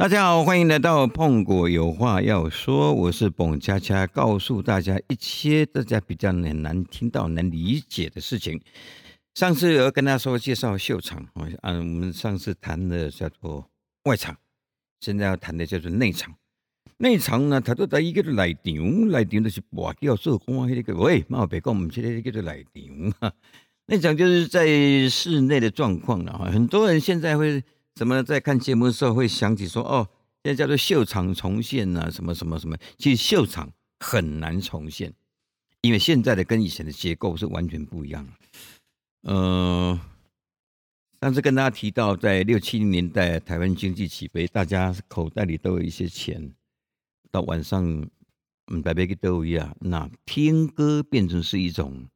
大家好，欢迎来到碰果有话要说，我是蹦恰恰，告诉大家一些大家比较难难听到、难理解的事情。上次有跟大家说介绍秀场，啊，我们上次谈的叫做外场，现在要谈的叫做内场。内场呢，它都在一个内场，内场就是跋叫做官那个，喂，毛别讲，我们现在叫做内场。内场就是在室内的状况了哈，很多人现在会。怎么在看节目的时候会想起说哦，现在叫做秀场重现呐，什么什么什么？其实秀场很难重现，因为现在的跟以前的结构是完全不一样。呃，上次跟大家提到，在六七零年代台湾经济起飞，大家口袋里都有一些钱，到晚上嗯，台北去都一样，那听歌变成是一种，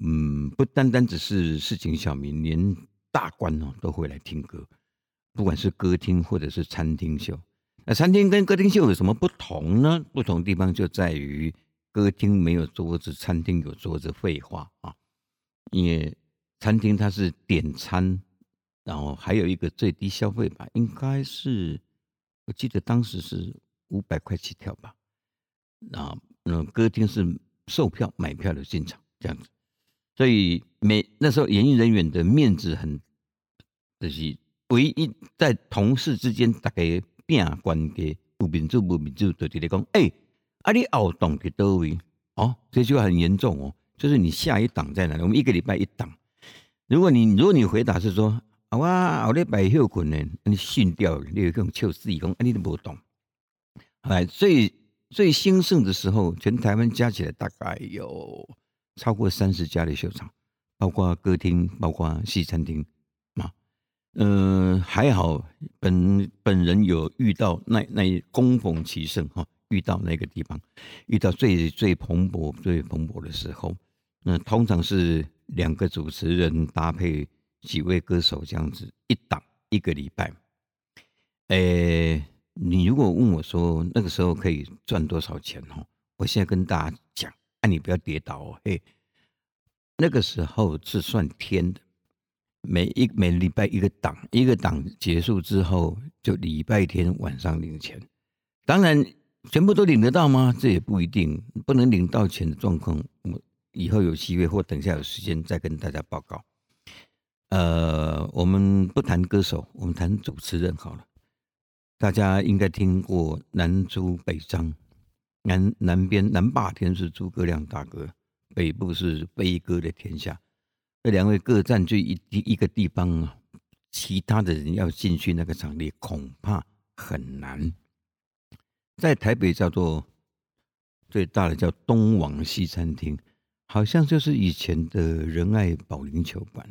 嗯，不单单只是市井小民，连大官哦都会来听歌。不管是歌厅或者是餐厅秀，那餐厅跟歌厅秀有什么不同呢？不同地方就在于歌厅没有桌子，餐厅有桌子。废话啊，因为餐厅它是点餐，然后还有一个最低消费吧，应该是我记得当时是五百块起跳吧。然后，嗯，歌厅是售票买票的进场这样子，所以每那时候演艺人员的面子很这些。唯一在同事之间大概变关系，有民主无民主，就直接讲，哎，啊你后档在多位？哦，这句话很严重哦，就是你下一档在哪里？我们一个礼拜一档。如果你如果你回答是说，啊我后礼拜休困呢，你训掉，你有种笑死讲，啊你都不懂。哎，最最兴盛的时候，全台湾加起来大概有超过三十家的秀场，包括歌厅，包括西餐厅。嗯，还好，本本人有遇到那那供逢其盛哈，遇到那个地方，遇到最最蓬勃最蓬勃的时候，那通常是两个主持人搭配几位歌手这样子一档一个礼拜。诶，你如果问我说那个时候可以赚多少钱哦，我现在跟大家讲，啊，你不要跌倒哦，嘿，那个时候是算天的。每一每礼拜一个档，一个档结束之后，就礼拜天晚上领钱。当然，全部都领得到吗？这也不一定，不能领到钱的状况，我以后有机会或等下有时间再跟大家报告。呃，我们不谈歌手，我们谈主持人好了。大家应该听过南朱北张，南南边南霸天是诸葛亮大哥，北部是悲歌的天下。这两位各占据一一个地方啊，其他的人要进去那个场地恐怕很难。在台北叫做最大的叫东王西餐厅，好像就是以前的仁爱保龄球馆。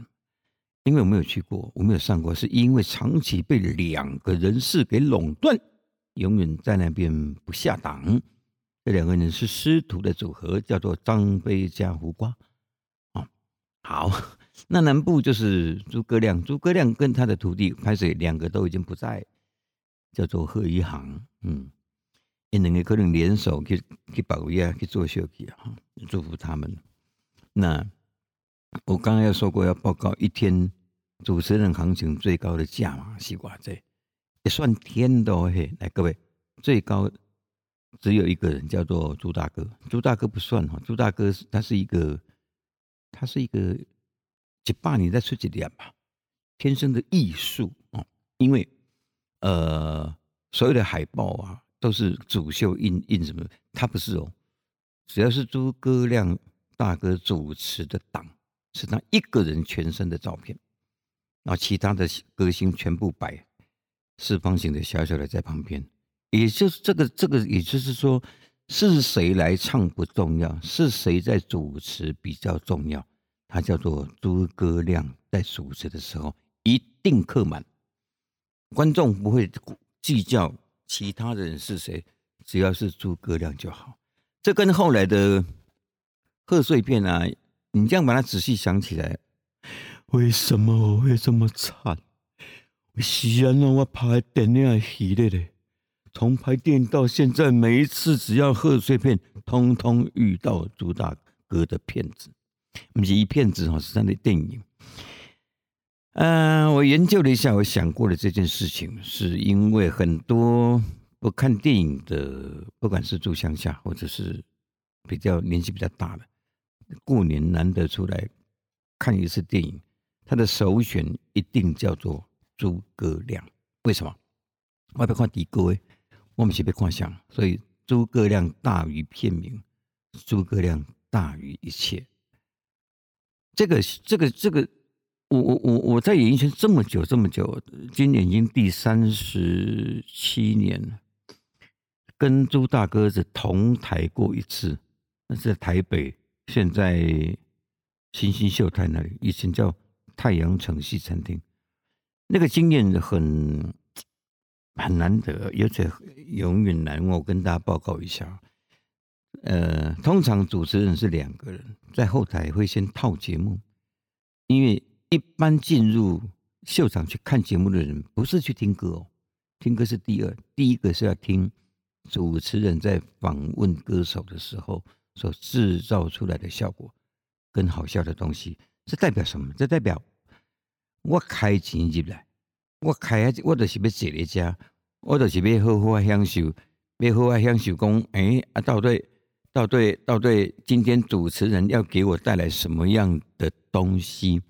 因为我没有去过，我没有上过，是因为长期被两个人士给垄断，永远在那边不下档。这两个人是师徒的组合，叫做张飞加胡瓜。好，那南部就是诸葛亮，诸葛亮跟他的徒弟开始两个都已经不在，叫做贺一航，嗯，因两个可能联手去去保卫啊，去做秀气啊，祝福他们。那我刚刚要说过要报告一天主持人行情最高的价码是寡这也算天的嘿，来各位最高只有一个人叫做朱大哥，朱大哥不算哈，朱大哥他是一个。他是一个几百年在出几点吧，天生的艺术哦。因为呃，所有的海报啊，都是主秀印印什么？他不是哦，只要是诸葛亮大哥主持的档，是他一个人全身的照片，然后其他的歌星全部摆四方形的小小的在旁边。也就是这个这个，也就是说。是谁来唱不重要，是谁在主持比较重要。他叫做诸葛亮，在主持的时候一定客满，观众不会计较其他的人是谁，只要是诸葛亮就好。这跟后来的贺岁片啊，你这样把它仔细想起来，为什么我会这么惨？是啊，我拍电影系列的。从拍电影到现在，每一次只要贺岁片，通通遇到朱大哥的骗子，不是一骗子哈，是他的电影。嗯，我研究了一下，我想过了这件事情，是因为很多不看电影的，不管是住乡下或者是比较年纪比较大的，过年难得出来看一次电影，他的首选一定叫做诸葛亮。为什么？我要看第个诶，我们是别看相，所以诸葛亮大于片名，诸葛亮大于一切。这个，这个，这个。我我我我在演艺圈这么久这么久，今年已经第三十七年了，跟朱大哥是同台过一次，那是在台北，现在星星秀台那里，以前叫太阳城西餐厅，那个经验很很难得，尤其永远难忘。我跟大家报告一下，呃，通常主持人是两个人，在后台会先套节目，因为。一般进入秀场去看节目的人，不是去听歌哦，听歌是第二，第一个是要听主持人在访问歌手的时候所制造出来的效果跟好笑的东西。这代表什么？这代表我开钱进来，我开啊，我就是要坐在家，我就是要好好享受，要好好享受。讲哎啊，到底到底到底，今天主持人要给我带来什么样的东西？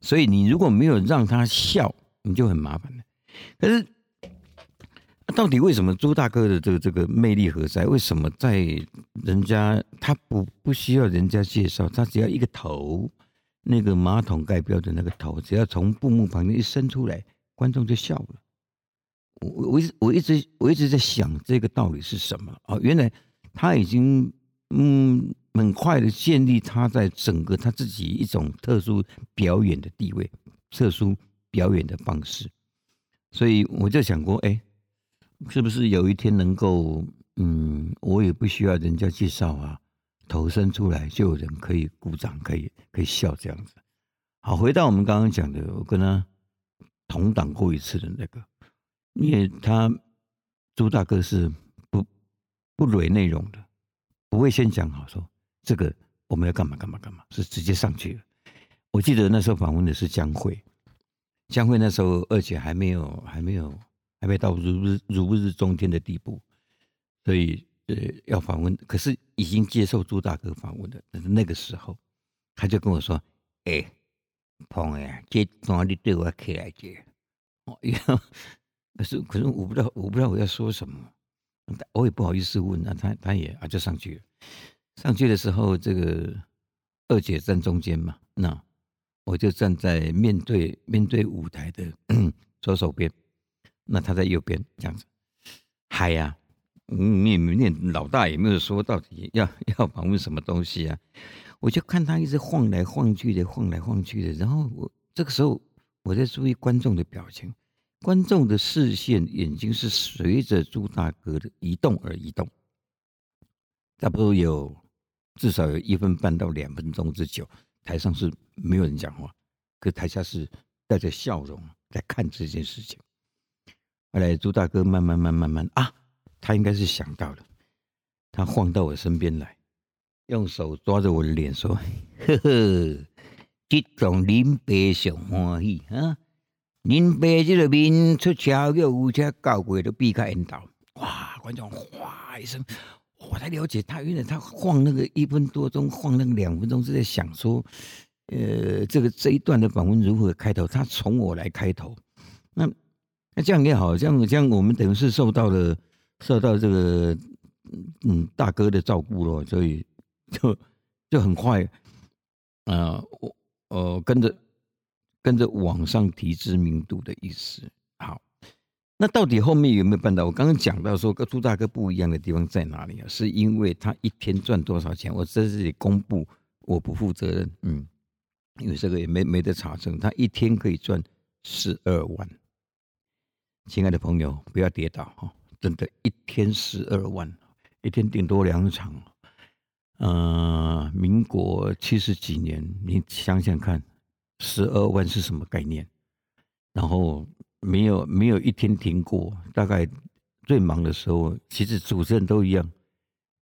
所以你如果没有让他笑，你就很麻烦了。可是，到底为什么朱大哥的这个这个魅力何在？为什么在人家他不不需要人家介绍，他只要一个头，那个马桶盖标的那个头，只要从布幕旁边一伸出来，观众就笑了。我我我一直我一直在想这个道理是什么啊？原来他已经嗯。很快的建立他在整个他自己一种特殊表演的地位，特殊表演的方式，所以我就想过，哎，是不是有一天能够，嗯，我也不需要人家介绍啊，投身出来就有人可以鼓掌，可以可以笑这样子。好，回到我们刚刚讲的，我跟他同党过一次的那个，因为他朱大哥是不不蕊内容的，不会先讲好说。这个我们要干嘛干嘛干嘛，是直接上去了。我记得那时候访问的是江蕙，江蕙那时候二姐还没有还没有还没到如日如日中天的地步，所以呃要访问，可是已经接受朱大哥访问的。那个时候，他就跟我说：“哎，鹏哎，这段你对我客气。”哦，可是可是我不知道我不知道我要说什么，我也不好意思问，那他他也啊就上去了。上去的时候，这个二姐站中间嘛，那我就站在面对面对舞台的 左手边，那他在右边这样子。嗨呀，你你老大也没有说到底要要访问什么东西啊？我就看他一直晃来晃去的，晃来晃去的。然后我这个时候我在注意观众的表情，观众的视线眼睛是随着朱大哥的移动而移动，差不多有。至少有一分半到两分钟之久，台上是没有人讲话，可台下是带着笑容在看这件事情。后来朱大哥慢慢慢慢慢啊，他应该是想到了，他晃到我身边来，用手抓着我的脸说：“ 呵呵，这种林伯上欢喜啊！林伯这个面出车祸，有车搞过都避开引导，哇！观众哗一声。”我才了解他，原来他晃那个一分多钟，晃那个两分钟是在想说，呃，这个这一段的访问如何开头？他从我来开头，那那这样也好，这样这样我们等于是受到了受到这个嗯大哥的照顾了，所以就就很快啊，我呃跟着跟着往上提知名度的意思，好。那到底后面有没有办到？我刚刚讲到说跟朱大哥不一样的地方在哪里啊？是因为他一天赚多少钱？我在这里公布，我不负责任。嗯，因为这个也没没得查证。他一天可以赚十二万。亲爱的朋友，不要跌倒哈！真的，一天十二万，一天顶多两场。呃，民国七十几年，你想想看，十二万是什么概念？然后。没有没有一天停过，大概最忙的时候，其实主持人都一样，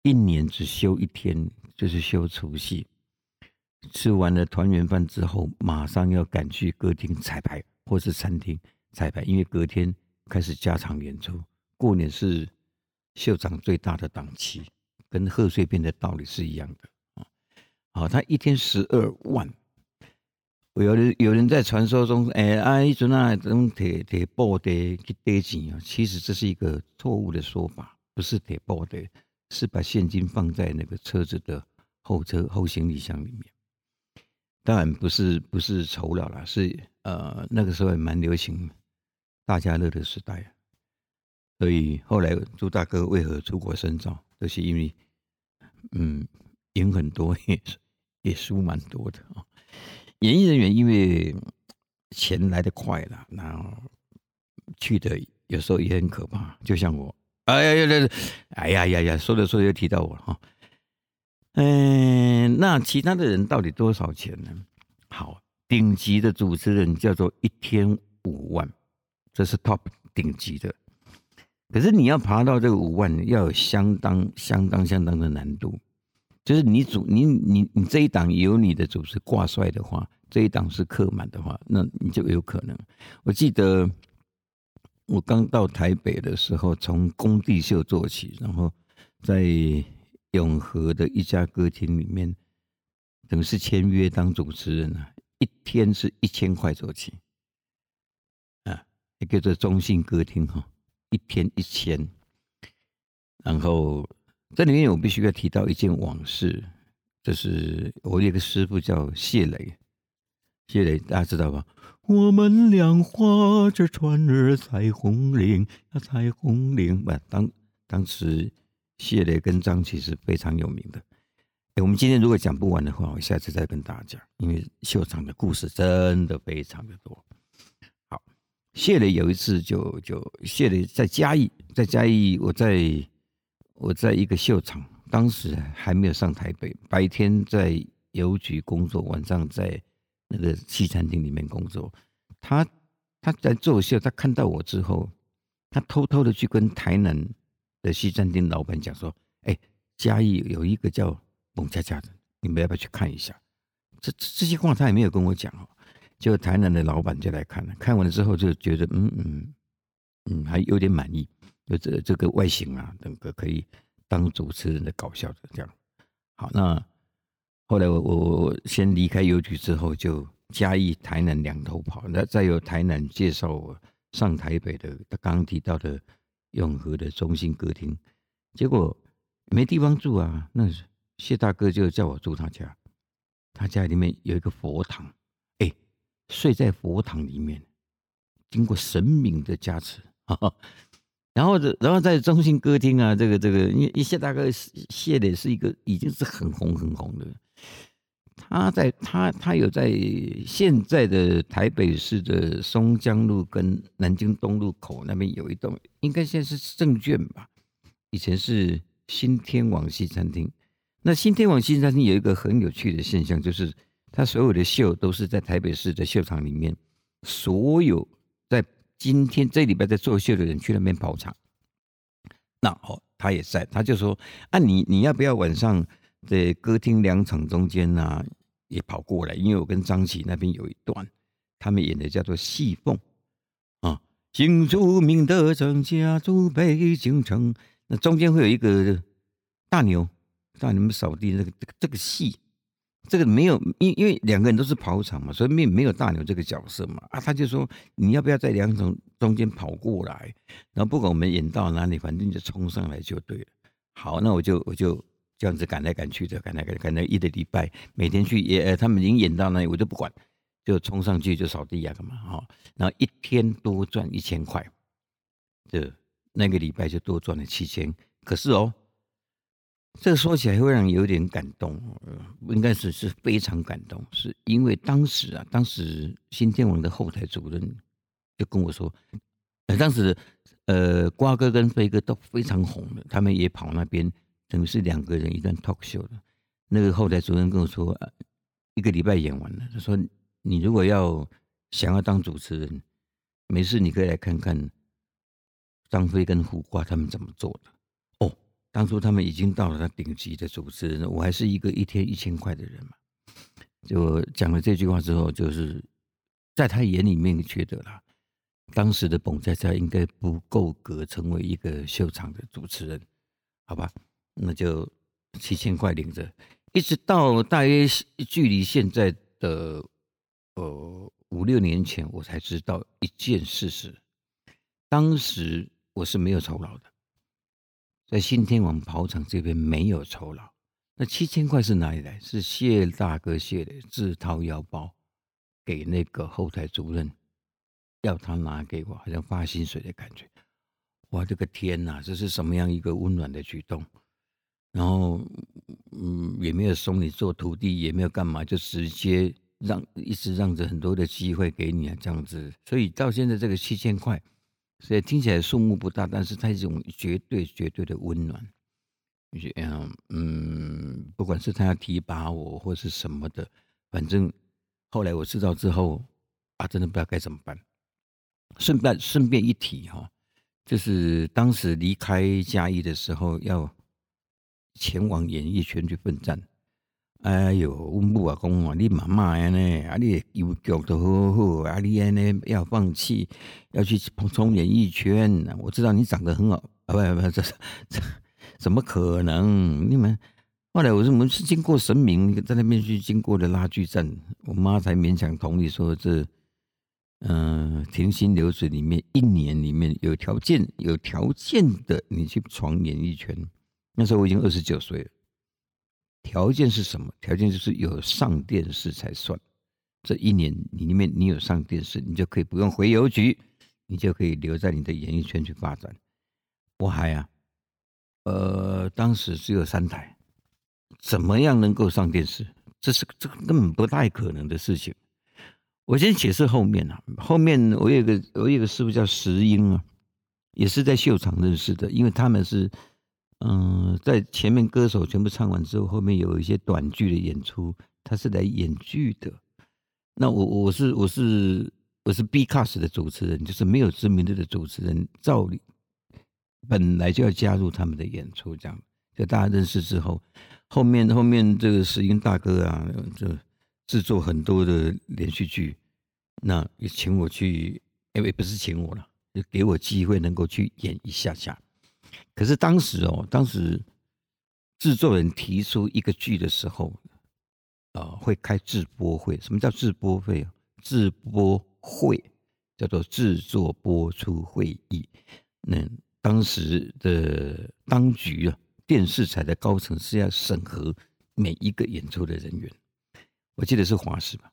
一年只休一天，就是休除夕。吃完了团圆饭之后，马上要赶去歌厅彩排，或是餐厅彩排，因为隔天开始加场演出。过年是秀场最大的档期，跟贺岁片的道理是一样的啊。好，他一天十二万。有人有人在传说中，哎，啊，一阵啊，种铁铁布的去兑钱啊，其实这是一个错误的说法，不是铁布的，是把现金放在那个车子的后车后行李箱里面。当然不是不是酬劳啦，是呃那个时候也蛮流行大家乐的时代，所以后来朱大哥为何出国深造，都是因为嗯赢很多 也也输蛮多的啊。演艺人员因为钱来的快了，然后去的有时候也很可怕。就像我，哎呀呀呀，哎呀呀呀，说着说着又提到我哈。嗯，那其他的人到底多少钱呢？好，顶级的主持人叫做一天五万，这是 top 顶级的。可是你要爬到这个五万，要有相当相当相当的难度。就是你主你你你这一档有你的主持挂帅的话，这一档是客满的话，那你就有可能。我记得我刚到台北的时候，从工地秀做起，然后在永和的一家歌厅里面，等于是签约当主持人啊，一天是一千块做起，啊，也叫做中信歌厅哈，一天一千，然后。这里面我必须要提到一件往事，就是我有个师傅叫谢磊，谢磊大家知道吧？我们俩划着船儿彩虹岭，彩虹岭。不，当当时谢磊跟张琪是非常有名的。哎，我们今天如果讲不完的话，我下次再跟大家讲，因为秀场的故事真的非常的多。谢磊有一次就就谢磊在嘉义，在嘉义，我在。我在一个秀场，当时还没有上台北，白天在邮局工作，晚上在那个西餐厅里面工作。他他在做秀，他看到我之后，他偷偷的去跟台南的西餐厅老板讲说：“哎，嘉义有一个叫蒙佳佳的，你们要不要去看一下？”这这些话他也没有跟我讲哦。就台南的老板就来看了，看完了之后就觉得嗯嗯嗯，还有点满意。就这这个外形啊，整个可以当主持人的搞笑的这样。好，那后来我我我先离开邮局之后，就嘉义、台南两头跑。那再由台南介绍我上台北的，他刚提到的永和的中心歌厅，结果没地方住啊。那谢大哥就叫我住他家，他家里面有一个佛堂，睡在佛堂里面，经过神明的加持。然后，然后在中心歌厅啊，这个这个，因为谢大哥谢磊是一个已经是很红很红的，他在他他有在现在的台北市的松江路跟南京东路口那边有一栋，应该现在是证券吧，以前是新天王西餐厅。那新天王西餐厅有一个很有趣的现象，就是他所有的秀都是在台北市的秀场里面，所有在。今天这礼拜在做秀的人去那边跑场，那哦，他也在，他就说：“啊，你你要不要晚上在歌厅两场中间呢，也跑过来？因为我跟张琪那边有一段，他们演的叫做戏凤啊，新著名的郑家住北京城，那中间会有一个大牛，大牛们扫地那个这个这个戏。”这个没有，因因为两个人都是跑场嘛，所以没没有大牛这个角色嘛。啊，他就说你要不要在两种中间跑过来，然后不管我们演到哪里，反正就冲上来就对了。好，那我就我就这样子赶来赶去的，赶来赶赶来一个礼拜，每天去也，他们已经演到那里，我就不管，就冲上去就扫地呀，干嘛哈？然后一天多赚一千块，这那个礼拜就多赚了七千。可是哦。这个说起来会让人有点感动，应该是是非常感动，是因为当时啊，当时新天王的后台主任就跟我说，呃当时呃瓜哥跟飞哥都非常红的，他们也跑那边，等于是两个人一段 talk show 的。那个后台主任跟我说，一个礼拜演完了，他说你如果要想要当主持人，没事你可以来看看张飞跟胡瓜他们怎么做的。当初他们已经到了他顶级的主持人，我还是一个一天一千块的人嘛。就讲了这句话之后，就是在他眼里面觉得啦，当时的彭佳佳应该不够格成为一个秀场的主持人，好吧？那就七千块领着，一直到大约距离现在的呃五六年前，我才知道一件事实，当时我是没有酬劳的，在新天王跑场这边没有酬劳。那七千块是哪里来？是谢大哥谢的自掏腰包给那个后台主任，要他拿给我，好像发薪水的感觉。哇，这个天哪，这是什么样一个温暖的举动？然后，嗯，也没有送你做徒弟，也没有干嘛，就直接让一直让着很多的机会给你啊，这样子。所以到现在这个七千块，虽然听起来数目不大，但是它一种绝对绝对的温暖。嗯嗯，不管是他要提拔我或是什么的，反正后来我知道之后啊，真的不知道该怎么办。顺便顺便一提哈，就是当时离开嘉义的时候，要前往演艺圈去奋战。哎呦，我母啊讲啊，你妈妈呀呢，啊你有脚都好好，啊你呢要放弃，要去冲演艺圈。我知道你长得很好啊，不不这这。怎么可能？你们后来我说我们是经过神明在那边去经过的拉锯战，我妈才勉强同意说这，嗯，停薪流水里面一年里面有条件有条件的你去闯演艺圈。那时候我已经二十九岁了，条件是什么？条件就是有上电视才算。这一年里面你有上电视，你就可以不用回邮局，你就可以留在你的演艺圈去发展。我还啊。呃，当时只有三台，怎么样能够上电视？这是这个根本不太可能的事情。我先解释后面啊，后面我有个我有个师傅叫石英啊，也是在秀场认识的，因为他们是嗯，在前面歌手全部唱完之后，后面有一些短剧的演出，他是来演剧的。那我我是我是我是 B cast 的主持人，就是没有知名度的主持人，照理。本来就要加入他们的演出，这样就大家认识之后，后面后面这个石英大哥啊，就制作很多的连续剧，那也请我去，因为不是请我了，就给我机会能够去演一下下。可是当时哦，当时制作人提出一个剧的时候，啊，会开制播会。什么叫制播会啊？制播会叫做制作播出会议。那当时的当局啊，电视台的高层是要审核每一个演出的人员。我记得是华视吧，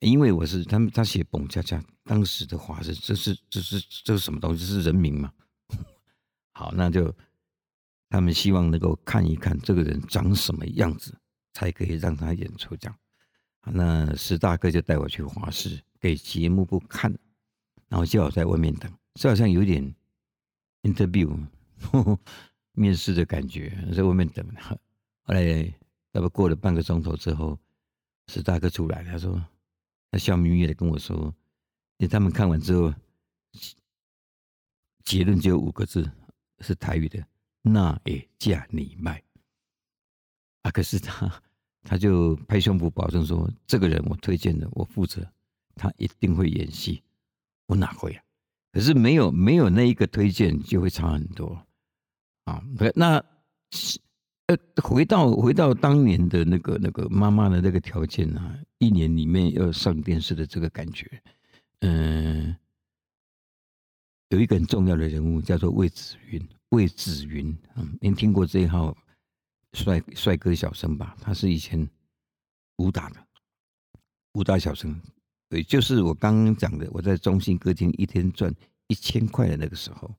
因为我是他们，他写董佳佳，当时的华视，这是这是这是什么东西？是人名嘛？好，那就他们希望能够看一看这个人长什么样子，才可以让他演出这样。那石大哥就带我去华视给节目部看，然后叫我在外面等，这好像有点。interview 面试的感觉，在外面等。后来，大概过了半个钟头之后，石大哥出来，他说：“他笑眯眯的跟我说，因为他们看完之后，结论只有五个字，是台语的，那也嫁你卖。”啊，可是他，他就拍胸脯保证说：“这个人我推荐的，我负责，他一定会演戏。”我哪会啊？可是没有没有那一个推荐就会差很多啊！那呃，回到回到当年的那个那个妈妈的那个条件啊，一年里面要上电视的这个感觉，嗯，有一个很重要的人物叫做魏子云，魏子云，嗯，您听过这一号帅帅哥小生吧？他是以前武打的武打小生。对，就是我刚刚讲的，我在中信歌厅一天赚一千块的那个时候，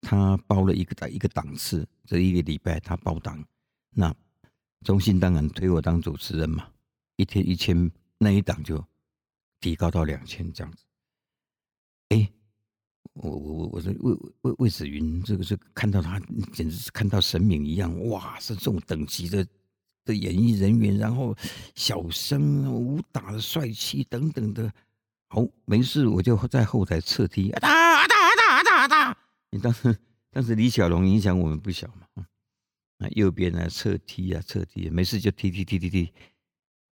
他包了一个档一个档次，这一个礼拜他包档，那中信当然推我当主持人嘛，一天一千，那一档就提高到两千这样子。哎，我我我我说魏魏魏子云，这个是看到他简直是看到神明一样，哇，是这种等级的。的演艺人员，然后小生武打的帅气等等的，好，没事，我就在后台侧踢，啊哒哒哒哒哒。你当时当时李小龙影响我们不小嘛，啊，右边呢侧踢啊侧踢，没事就踢踢踢踢踢，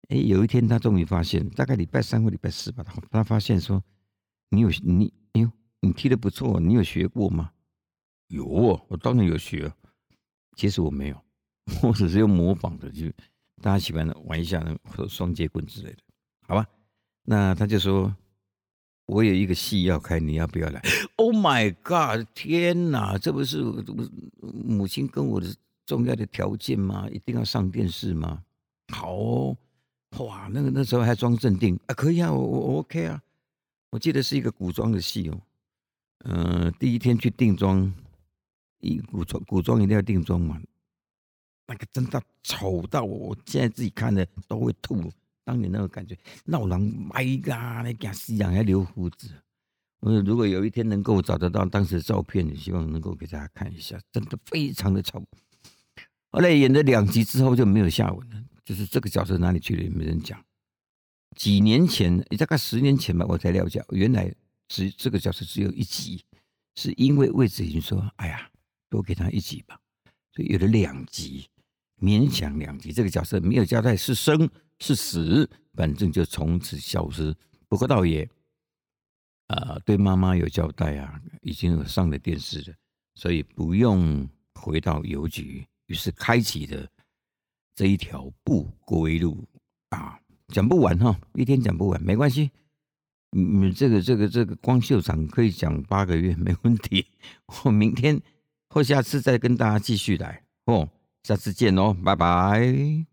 哎，有一天他终于发现，大概礼拜三或礼拜四吧，他发现说，你有你，你踢的不错，你有学过吗？有，我当然有学。其实我没有，我只是用模仿的，就大家喜欢玩一下那双截棍之类的，好吧？那他就说，我有一个戏要开，你要不要来？Oh my god！天哪，这不是母亲跟我的重要的条件吗？一定要上电视吗？好，哦哇，那个那时候还装镇定啊，可以啊，我我 OK 啊。我记得是一个古装的戏哦，嗯，第一天去定妆。一古装古装一定要定妆嘛，那个真的丑到我现在自己看的都会吐。当年那个感觉，闹狼埋噶，那假西洋还留胡子。我说如果有一天能够找得到当时的照片，希望能够给大家看一下，真的非常的丑。后来演了两集之后就没有下文了，就是这个角色哪里去了也没人讲。几年前，大概十年前吧，我才了解，原来只这个角色只有一集，是因为魏子云说：“哎呀。”多给他一集吧，所以有了两集，勉强两集。这个角色没有交代是生是死，反正就从此消失。不过倒也，啊，对妈妈有交代啊，已经有上了电视了，所以不用回到邮局。于是开启了这一条不归路啊，讲不完哈，一天讲不完，没关系。嗯，这个这个这个光秀场可以讲八个月没问题。我明天。或下次再跟大家继续来哦，下次见哦，拜拜。